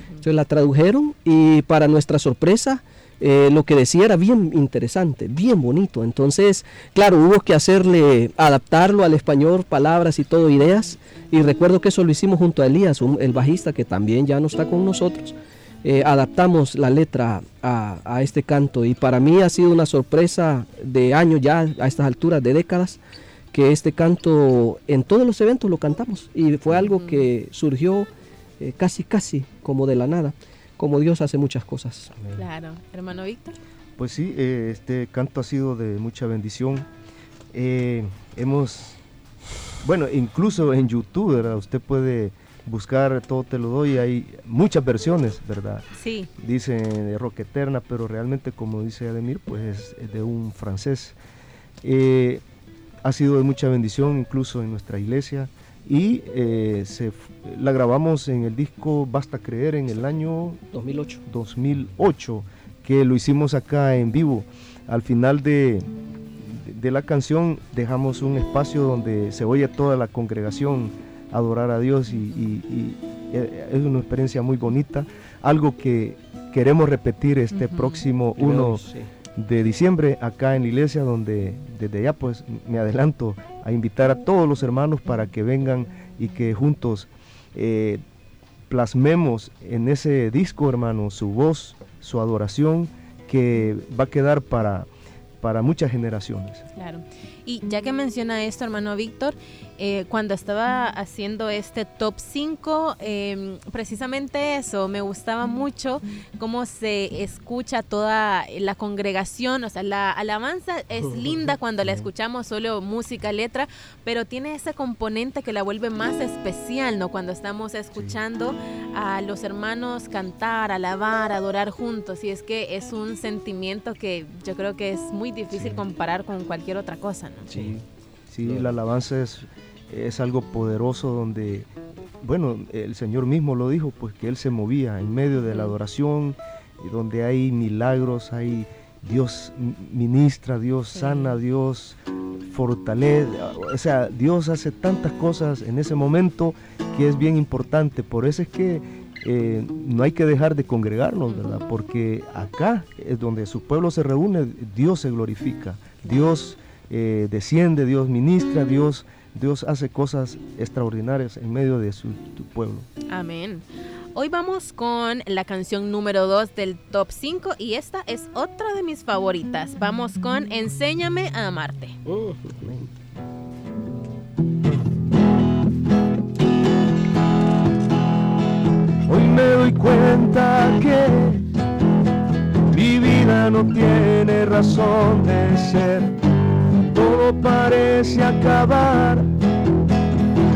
Entonces la tradujeron y para nuestra sorpresa, eh, lo que decía era bien interesante, bien bonito. Entonces, claro, hubo que hacerle, adaptarlo al español, palabras y todo, ideas. Y recuerdo que eso lo hicimos junto a Elías, el bajista que también ya no está con nosotros. Eh, adaptamos la letra a, a este canto y para mí ha sido una sorpresa de años ya a estas alturas, de décadas, que este canto en todos los eventos lo cantamos y fue algo que surgió eh, casi casi como de la nada, como Dios hace muchas cosas. Claro. Hermano Víctor. Pues sí, eh, este canto ha sido de mucha bendición. Eh, hemos, bueno, incluso en YouTube, ¿verdad? Usted puede buscar Todo Te Lo Doy, hay muchas versiones, ¿verdad? Sí. Dicen de rock eterna, pero realmente, como dice Ademir, pues es de un francés. Eh, ha sido de mucha bendición incluso en nuestra iglesia y eh, se la grabamos en el disco Basta Creer en el año 2008. 2008, que lo hicimos acá en vivo. Al final de, de la canción dejamos un espacio donde se oye toda la congregación adorar a Dios y, y- y, eh, es una experiencia muy bonita, algo que queremos repetir este próximo 1 Sí. De diciembre acá en la iglesia donde desde ya pues me adelanto a invitar a todos los hermanos para que vengan y que juntos eh, plasmemos en ese disco hermano su voz, su adoración que va a quedar para, para muchas generaciones. Claro. Y ya que menciona esto, hermano Víctor, eh, cuando estaba haciendo este top 5, em, precisamente eso, me gustaba mucho cómo se escucha toda la congregación, o sea, la alabanza es linda cuando la escuchamos solo música, letra, pero tiene ese componente que la vuelve más especial, ¿no? Cuando estamos escuchando a los hermanos cantar, alabar, adorar juntos, y es que es un sentimiento que yo creo que es muy difícil comparar con cualquier otra cosa, ¿no? Sí, sí, la alabanza es, es algo poderoso donde, bueno, el Señor mismo lo dijo, pues que Él se movía en medio de la adoración, y donde hay milagros, hay Dios ministra, Dios sana, Dios fortalece, o sea, Dios hace tantas cosas en ese momento que es bien importante, por eso es que eh, no hay que dejar de congregarnos, ¿verdad? Porque acá es donde su pueblo se reúne, Dios se glorifica, Dios eh, desciende, Dios ministra, Dios, Dios hace cosas extraordinarias en medio de su pueblo. Amén. Hoy vamos con la canción número 2 del top 5 y esta es otra de mis favoritas. Vamos con Enséñame a amarte. Hoy me doy cuenta que mi vida no tiene razón de ser. Todo parece acabar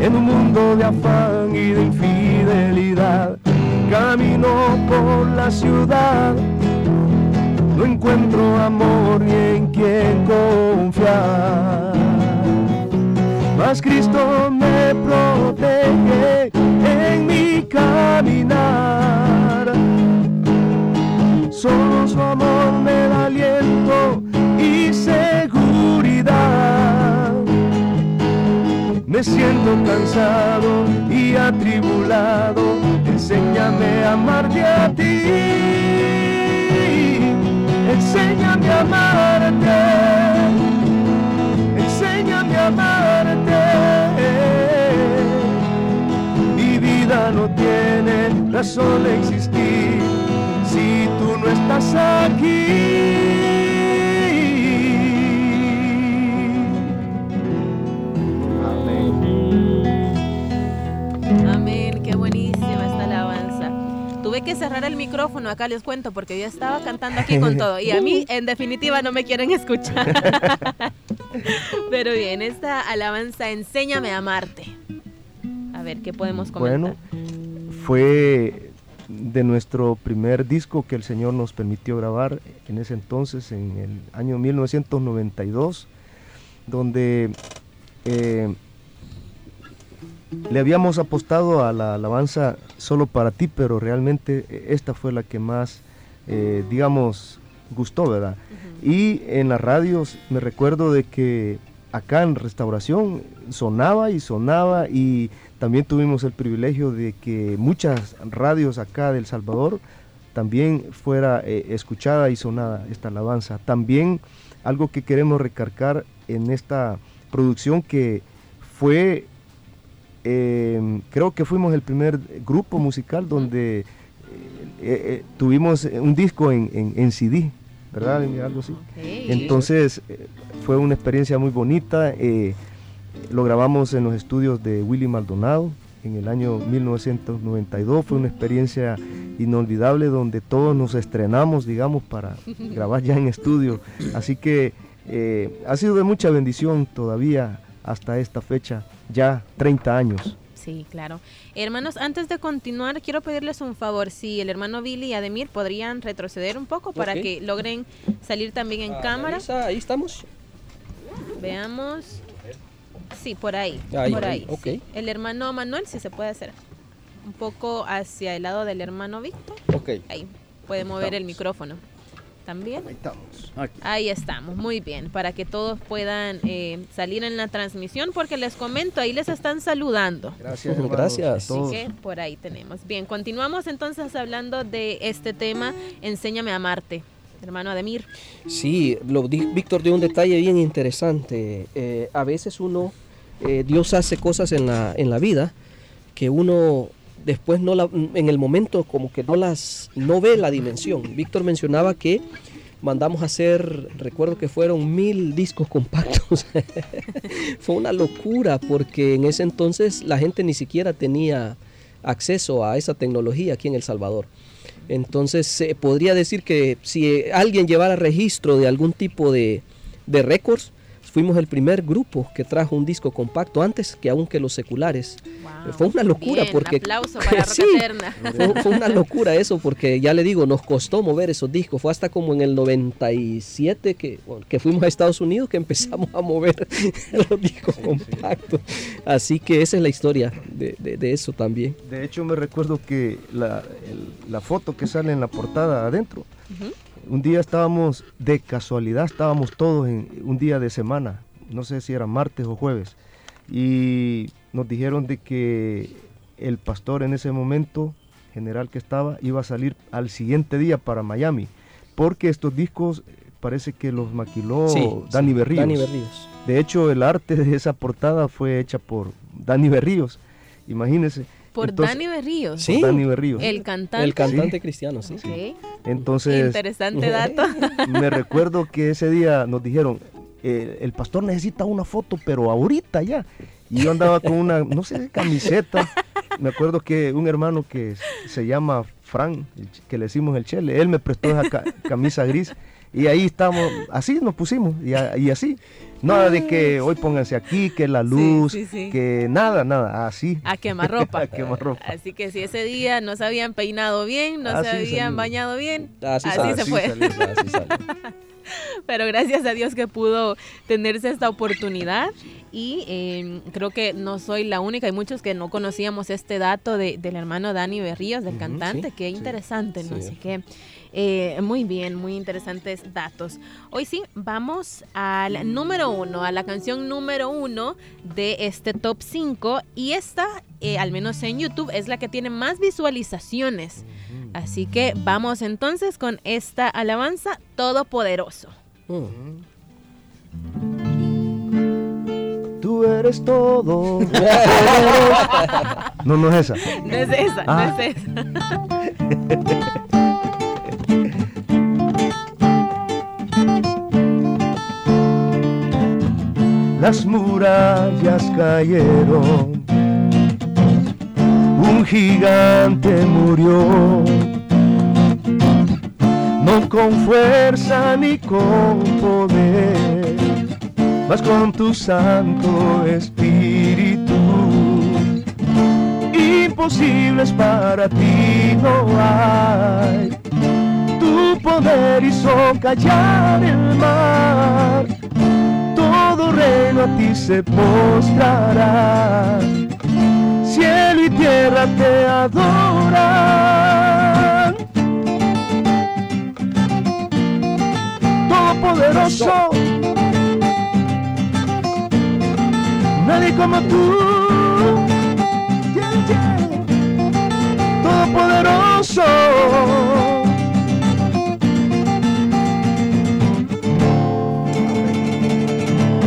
en un mundo de afán y de infidelidad. Camino por la ciudad, no encuentro amor ni en quien confiar. Mas Cristo me protege caminar. Solo su amor me da aliento y seguridad. Me siento cansado y atribulado, enséñame a amarte a ti. Enséñame a amarte. Enséñame a amarte. No tiene razón de existir si tú no estás aquí. Amén, qué buenísima esta alabanza. Tuve que cerrar el micrófono, acá les cuento, porque yo estaba cantando aquí con todo. Y a mí, en definitiva, no me quieren escuchar. Pero bien, esta alabanza, enséñame a amarte. A ver, ¿qué podemos comentar? Bueno, fue de nuestro primer disco que el Señor nos permitió grabar en ese entonces, en el año 1992, donde eh, le habíamos apostado a la alabanza solo para ti, pero realmente esta fue la que más, eh, digamos, gustó, ¿verdad? Uh -huh. Y en las radios me recuerdo de que acá en Restauración sonaba y sonaba y también tuvimos el privilegio de que muchas radios acá del Salvador también fuera eh, escuchada y sonada esta alabanza. También algo que queremos recargar en esta producción que fue, eh, creo que fuimos el primer grupo musical donde eh, tuvimos un disco en, en, en CD, ¿verdad? Algo así. Okay. Entonces fue una experiencia muy bonita. Lo grabamos en los estudios de Willy Maldonado en el año 1992. Fue una experiencia inolvidable donde todos nos estrenamos, digamos, para grabar ya en estudio. Así que eh, ha sido de mucha bendición todavía hasta esta fecha, ya 30 años. Sí, claro. Hermanos, antes de continuar, quiero pedirles un favor. Si el hermano Billy y Ademir podrían retroceder un poco para okay. que logren salir también en ah, cámara. Marisa, ahí estamos. Veamos. Sí, por ahí. ahí por ahí. Okay. Sí. El hermano Manuel, si se puede hacer. Un poco hacia el lado del hermano Víctor. Ok. Ahí. Puede mover estamos. el micrófono. También. Ahí estamos. Aquí. Ahí estamos, muy bien, para que todos puedan eh, salir en la transmisión, porque les comento, ahí les están saludando. Gracias. hermanos, Gracias. Así que por ahí tenemos. Bien, continuamos entonces hablando de este tema, Enséñame a amarte. Hermano Ademir. Sí, lo, Víctor dio un detalle bien interesante. Eh, a veces uno, eh, Dios hace cosas en la, en la vida que uno después no la, en el momento como que no las, no ve la dimensión. Víctor mencionaba que mandamos a hacer, recuerdo que fueron mil discos compactos. Fue una locura porque en ese entonces la gente ni siquiera tenía acceso a esa tecnología aquí en El Salvador. Entonces se podría decir que si alguien llevara registro de algún tipo de, de récords, fuimos el primer grupo que trajo un disco compacto antes que aún que los seculares. Fue una locura Bien, porque aplauso para Sí, fue, fue una locura eso porque ya le digo, nos costó mover esos discos. Fue hasta como en el 97 que, que fuimos a Estados Unidos que empezamos a mover los discos compactos. Así que esa es la historia de, de- de eso también. De hecho, me recuerdo que la, el- la foto que sale en la portada adentro, un día estábamos, de casualidad, estábamos todos en un día de semana, no sé si era martes o jueves, y nos dijeron de que el pastor en ese momento, general que estaba, iba a salir al siguiente día para Miami, porque estos discos eh, parece que los maquiló Sí, Dani sí, Berríos. Dani Berríos. De hecho, el arte de esa portada fue hecha por Dani Berríos, imagínense. Por Entonces- Dani Berríos. Sí. Dani Berríos. El cantante. El cantante cristiano, sí. Ok. Entonces, Interesante dato. me recuerdo que ese día nos dijeron, eh, el pastor necesita una foto, pero ahorita ya. Y yo andaba con una, no sé, camiseta. Me acuerdo que un hermano que se llama Fran, que le decimos el Chele, él me prestó esa ca- camisa gris. Y ahí estamos, así nos pusimos, y, a- y así. Nada de que hoy pónganse aquí, que la luz, sí, sí. que nada, nada, así. A quemarropa. A quemarropa. Así que si ese día no se habían peinado bien, no se habían salió. bañado bien, Así se fue. salió. Así salió. Pero gracias a Dios que pudo tenerse esta oportunidad y eh, creo que no soy la única, hay muchos que no conocíamos este dato de- del hermano Dani Berríos, del cantante, sí, qué interesante, ¿no? Sí. Así que eh, muy bien, muy interesantes datos. Hoy sí, vamos al número uno, a la canción número uno de este top 5 y esta, eh, al menos en YouTube, es la que tiene más visualizaciones. Así que vamos entonces con esta alabanza todopoderoso. Mm. Tú eres todo. no, no es esa. No es esa, Ah. no es esa. Las murallas cayeron, un gigante murió, no con fuerza ni con poder, mas con tu Santo Espíritu. Imposibles para ti no hay, tu poder hizo callar el mar todo reino a ti se postrará. Cielo y tierra te adoran. Todopoderoso, nadie como tú. Yeah, yeah. Todopoderoso.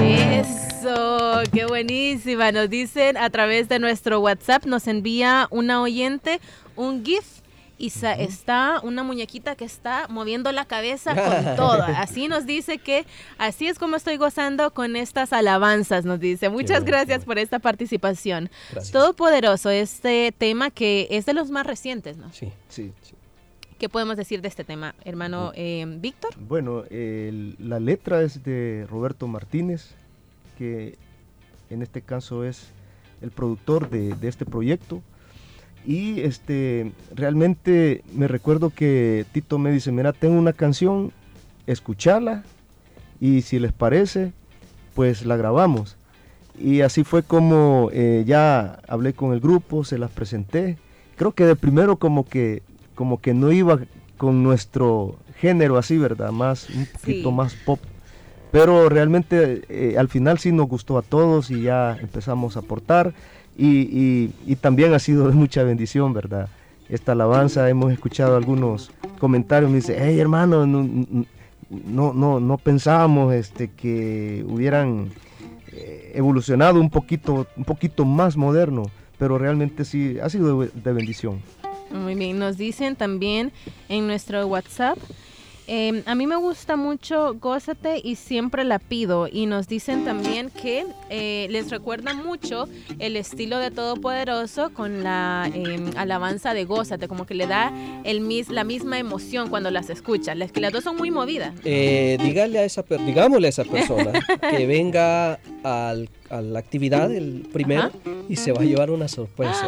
Eso, qué buenísima. Nos dicen a través de nuestro WhatsApp, nos envía una oyente un GIF y está una muñequita que está moviendo la cabeza con todo. Así nos dice que así es como estoy gozando con estas alabanzas, nos dice. Muchas bueno, gracias por esta participación. Gracias. Todopoderoso, este tema que es de los más recientes, ¿no? Sí. Sí. ¿Qué podemos decir de este tema, hermano eh, Víctor? Bueno, la letra es de Roberto Martínez, que en este caso es el productor de, de este proyecto. Y este, realmente me recuerdo que Tito me dice, mira, tengo una canción, escuchala y si les parece, pues la grabamos. Y así fue como eh, ya hablé con el grupo, se las presenté. Creo que de primero como que, como que no iba con nuestro género así, ¿verdad? Más, un poquito Sí. más pop. Pero realmente eh, al final sí nos gustó a todos y ya empezamos a aportar. Y, y- también ha sido de mucha bendición, ¿verdad? Esta alabanza, hemos escuchado algunos comentarios, me dice, hey hermano, no, no, no, no pensábamos este, que hubieran eh, evolucionado un poquito, un poquito más moderno, pero realmente sí ha sido de bendición. Muy bien, nos dicen también en nuestro WhatsApp Em, a mí me gusta mucho Gózate y siempre la pido. Y nos dicen también que eh, les recuerda mucho el estilo de Todopoderoso con la em, alabanza de Gózate, como que le da el mis, la misma emoción cuando las escucha. Las que las dos son muy movidas. Eh, dígale a esa, digámosle a esa persona que venga al, a la actividad el primero y se va a llevar una sorpresa.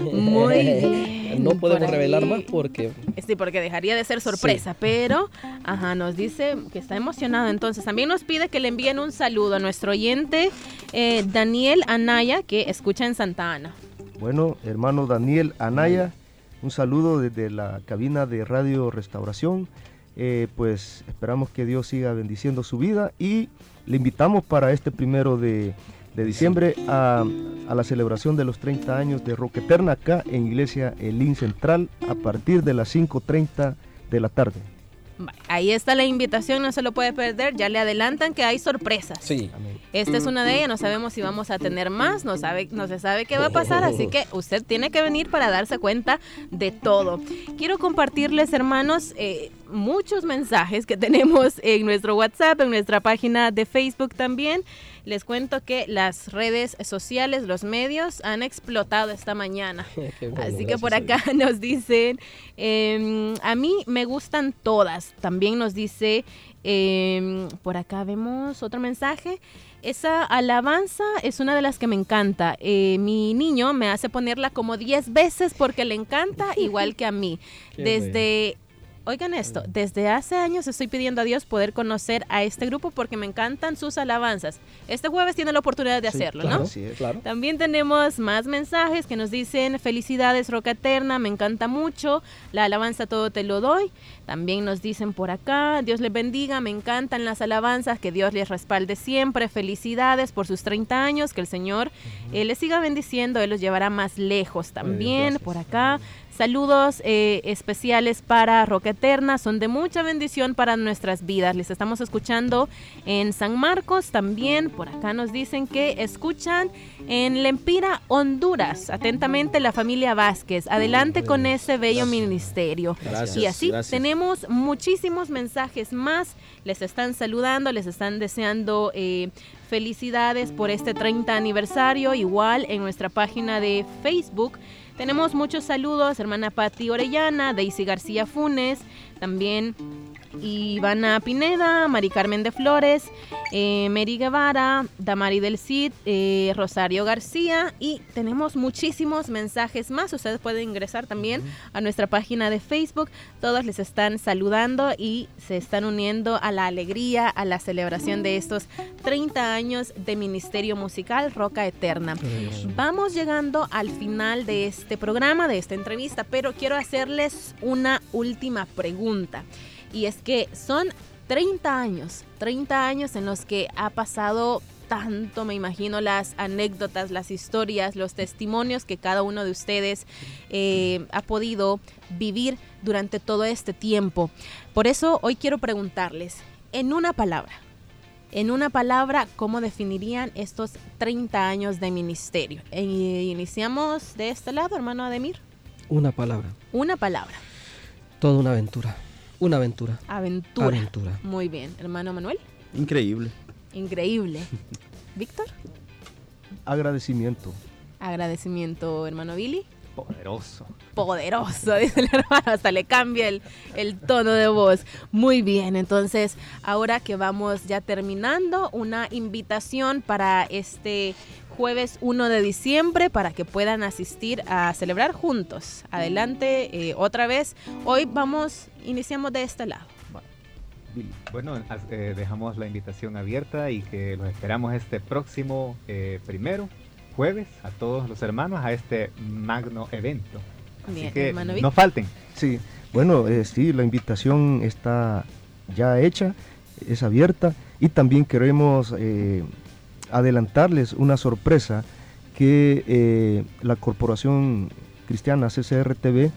Muy bien. No podemos revelar más porque... Sí, porque dejaría de ser sorpresa, pero ajá, nos dice que está emocionado. Entonces, también nos pide que le envíen un saludo a nuestro oyente eh, Daniel Anaya, que escucha en Santa Ana. Bueno, hermano Daniel Anaya, un saludo desde la cabina de Radio Restauración. Eh, pues esperamos que Dios siga bendiciendo su vida y le invitamos para este primero de de diciembre a, la celebración de los 30 años de Roque Eterna acá en Iglesia Elín Central a partir de las 5.30 de la tarde. Ahí está la invitación, no se lo puede perder. Ya le adelantan que hay sorpresas. Sí. Esta es una de ellas, no sabemos si vamos a tener más, no, sabe, no se sabe qué va a pasar, así que usted tiene que venir para darse cuenta de todo. Quiero compartirles, hermanos, eh, muchos mensajes que tenemos en nuestro WhatsApp, en nuestra página de Facebook también. Les cuento que las redes sociales, los medios han explotado esta mañana. Así que por acá nos dicen, em, a mí me gustan todas. También nos dice, em, por acá vemos otro mensaje. Esa alabanza es una de las que me encanta. Eh, mi niño me hace ponerla como 10 veces porque le encanta, igual que a mí. Desde Oigan esto, desde hace años estoy pidiendo a Dios poder conocer a este grupo porque me encantan sus alabanzas. Este jueves tiene la oportunidad de hacerlo, ¿no? Sí, claro. También tenemos más mensajes que nos dicen felicidades Roca Eterna, me encanta mucho, la alabanza todo te lo doy. También nos dicen por acá, Dios les bendiga, me encantan las alabanzas, que Dios les respalde siempre, felicidades por sus 30 años, que el Señor eh, les siga bendiciendo, Él los llevará más lejos también por acá. Saludos eh, especiales para Roca Eterna, son de mucha bendición para nuestras vidas. Les estamos escuchando en San Marcos también. Por acá nos dicen que escuchan en Lempira, Honduras. Atentamente la familia Vázquez. Adelante con ese bello ministerio. y así tenemos muchísimos mensajes más. Les están saludando, les están deseando eh, felicidades por este 30 aniversario. Igual en nuestra página de Facebook. Tenemos muchos saludos, hermana Patti Orellana, Daisy García Funes, también Ivana Pineda, Mari Carmen de Flores, eh, Mary Guevara, Damari del Cid, eh, Rosario García y tenemos muchísimos mensajes más. Ustedes pueden ingresar también a nuestra página de Facebook. Todos les están saludando y se están uniendo a la alegría, a la celebración de estos 30 años de Ministerio Musical Roca Eterna. Vamos llegando al final de este programa, de esta entrevista, pero quiero hacerles una última pregunta. Y es que son 30 años, 30 años en los que ha pasado tanto, me imagino, las anécdotas, las historias, los testimonios que cada uno de ustedes eh, ha podido vivir durante todo este tiempo. Por eso hoy quiero preguntarles, en una palabra, en una palabra, ¿cómo definirían estos 30 años de ministerio? E iniciamos de este lado, hermano Ademir. Una palabra. Una palabra. Toda una aventura. Una aventura. Aventura. Aventura. Muy bien. Hermano Manuel. Increíble. Increíble. Víctor. Agradecimiento. Agradecimiento, hermano Billy. Poderoso. Poderoso, dice el hermano, hasta le cambia el, el, tono de voz. Muy bien, entonces ahora que vamos ya terminando, una invitación para este jueves 1 de diciembre para que puedan asistir a celebrar juntos. Adelante, eh, otra vez. Hoy vamos, iniciamos de este lado. Bueno, eh, dejamos la invitación abierta y que los esperamos este próximo eh, primero, jueves, a todos los hermanos a este magno evento. Así que no falten. Sí, bueno, sí, la invitación está ya hecha, es abierta y también queremos adelantarles una sorpresa que eh, la Corporación Cristiana CCRTV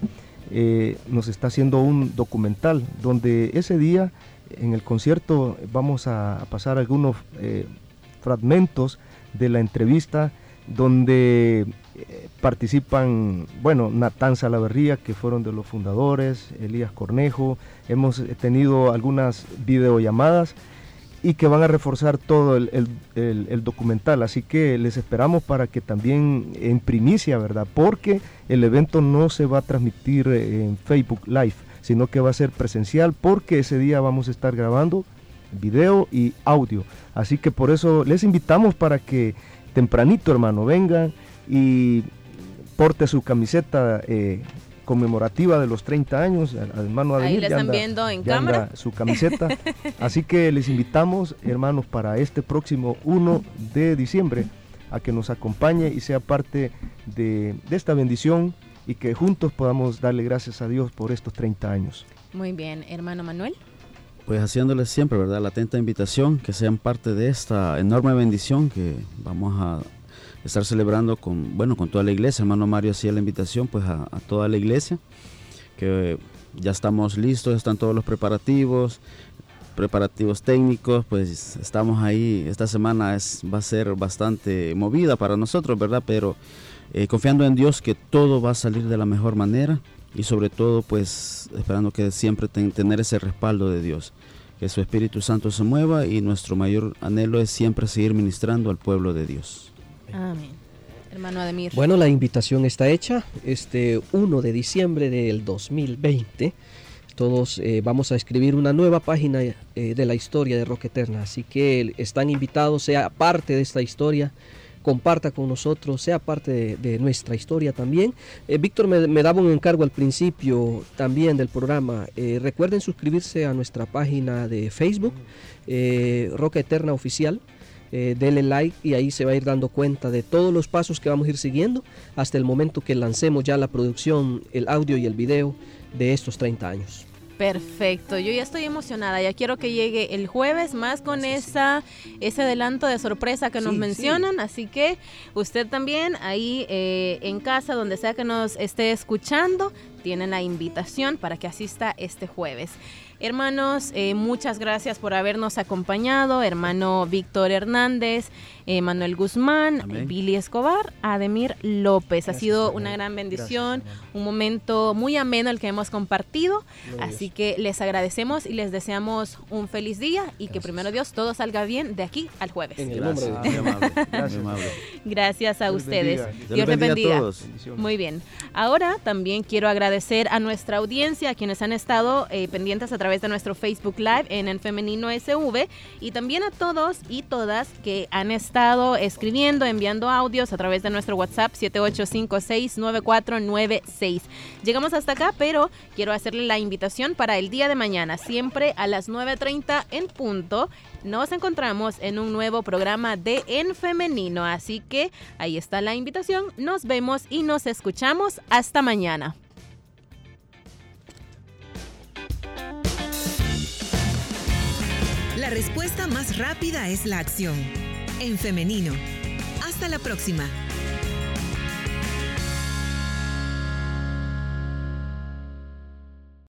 eh, nos está haciendo un documental donde ese día en el concierto vamos a, pasar algunos eh, fragmentos de la entrevista donde eh, participan, bueno, Natán Salaverría, que fueron de los fundadores, Elías Cornejo, hemos tenido algunas videollamadas y que van a reforzar todo el, documental. Así que les esperamos para que también en primicia, ¿verdad? Porque el evento no se va a transmitir en Facebook Live, sino que va a ser presencial porque ese día vamos a estar grabando video y audio. Así que por eso les invitamos para que tempranito, hermano, vengan y porte su camiseta eh, conmemorativa de los 30 años. Hermano Ahí le están viendo en cámara. su camiseta. Así que les invitamos, hermanos, para este próximo 1 de diciembre a que nos acompañe y sea parte de, de esta bendición y que juntos podamos darle gracias a Dios por estos 30 años. Muy bien, hermano Manuel. Pues haciéndoles siempre, ¿verdad? La atenta invitación, que sean parte de esta enorme bendición que vamos a estar celebrando con, bueno, con toda la iglesia. Hermano Mario hacía la invitación pues a, toda la iglesia, que ya estamos listos, están todos los preparativos, preparativos técnicos, pues estamos ahí, esta semana es, va a ser bastante movida para nosotros, ¿verdad? Pero eh, confiando en Dios que todo va a salir de la mejor manera y sobre todo pues esperando que siempre tener ese respaldo de Dios, que su Espíritu Santo se mueva y nuestro mayor anhelo es siempre seguir ministrando al pueblo de Dios. Amén. Hermano Ademir. Bueno, la invitación está hecha. Este 1 de diciembre del 2020, todos eh, vamos a escribir una nueva página eh, de la historia de Roca Eterna. Así que están invitados, sea parte de esta historia comparta con nosotros, sea parte de, nuestra historia también. Eh, Víctor me, daba un encargo al principio también del programa. recuerden suscribirse a nuestra página de Facebook, Roca Eterna Oficial. Eh, dele like y ahí se va a ir dando cuenta de todos los pasos que vamos a ir siguiendo hasta el momento que lancemos ya la producción, el audio y el video de estos 30 años. Perfecto, yo ya estoy emocionada, ya quiero que llegue el jueves más con esa ese adelanto de sorpresa que nos mencionan, así que usted también ahí eh, en casa, donde sea que nos esté escuchando, tiene la invitación para que asista este jueves. Hermanos, eh, muchas gracias por habernos acompañado. Hermano Víctor Hernández, eh, Manuel Guzmán, Billy Escobar, Ademir López. ha sido una gran bendición, un momento muy ameno el que hemos compartido. Así que les agradecemos y les deseamos un feliz día y que primero Dios todo salga bien de aquí al jueves. Gracias. a ustedes. Dios les bendiga. Muy bien. Ahora también quiero agradecer a nuestra audiencia, a quienes han estado eh, pendientes a través través de nuestro Facebook Live en el Femenino SV y también a todos y todas que han escribiendo, enviando audios a través de nuestro WhatsApp 78569496. Llegamos hasta acá, pero quiero hacerle la invitación para el día de mañana, siempre a las 9.30 en punto. Nos encontramos en un nuevo programa de En Femenino, así que ahí está la invitación. Nos vemos y nos escuchamos. Hasta mañana. La respuesta más rápida es la acción. En femenino. Hasta la próxima.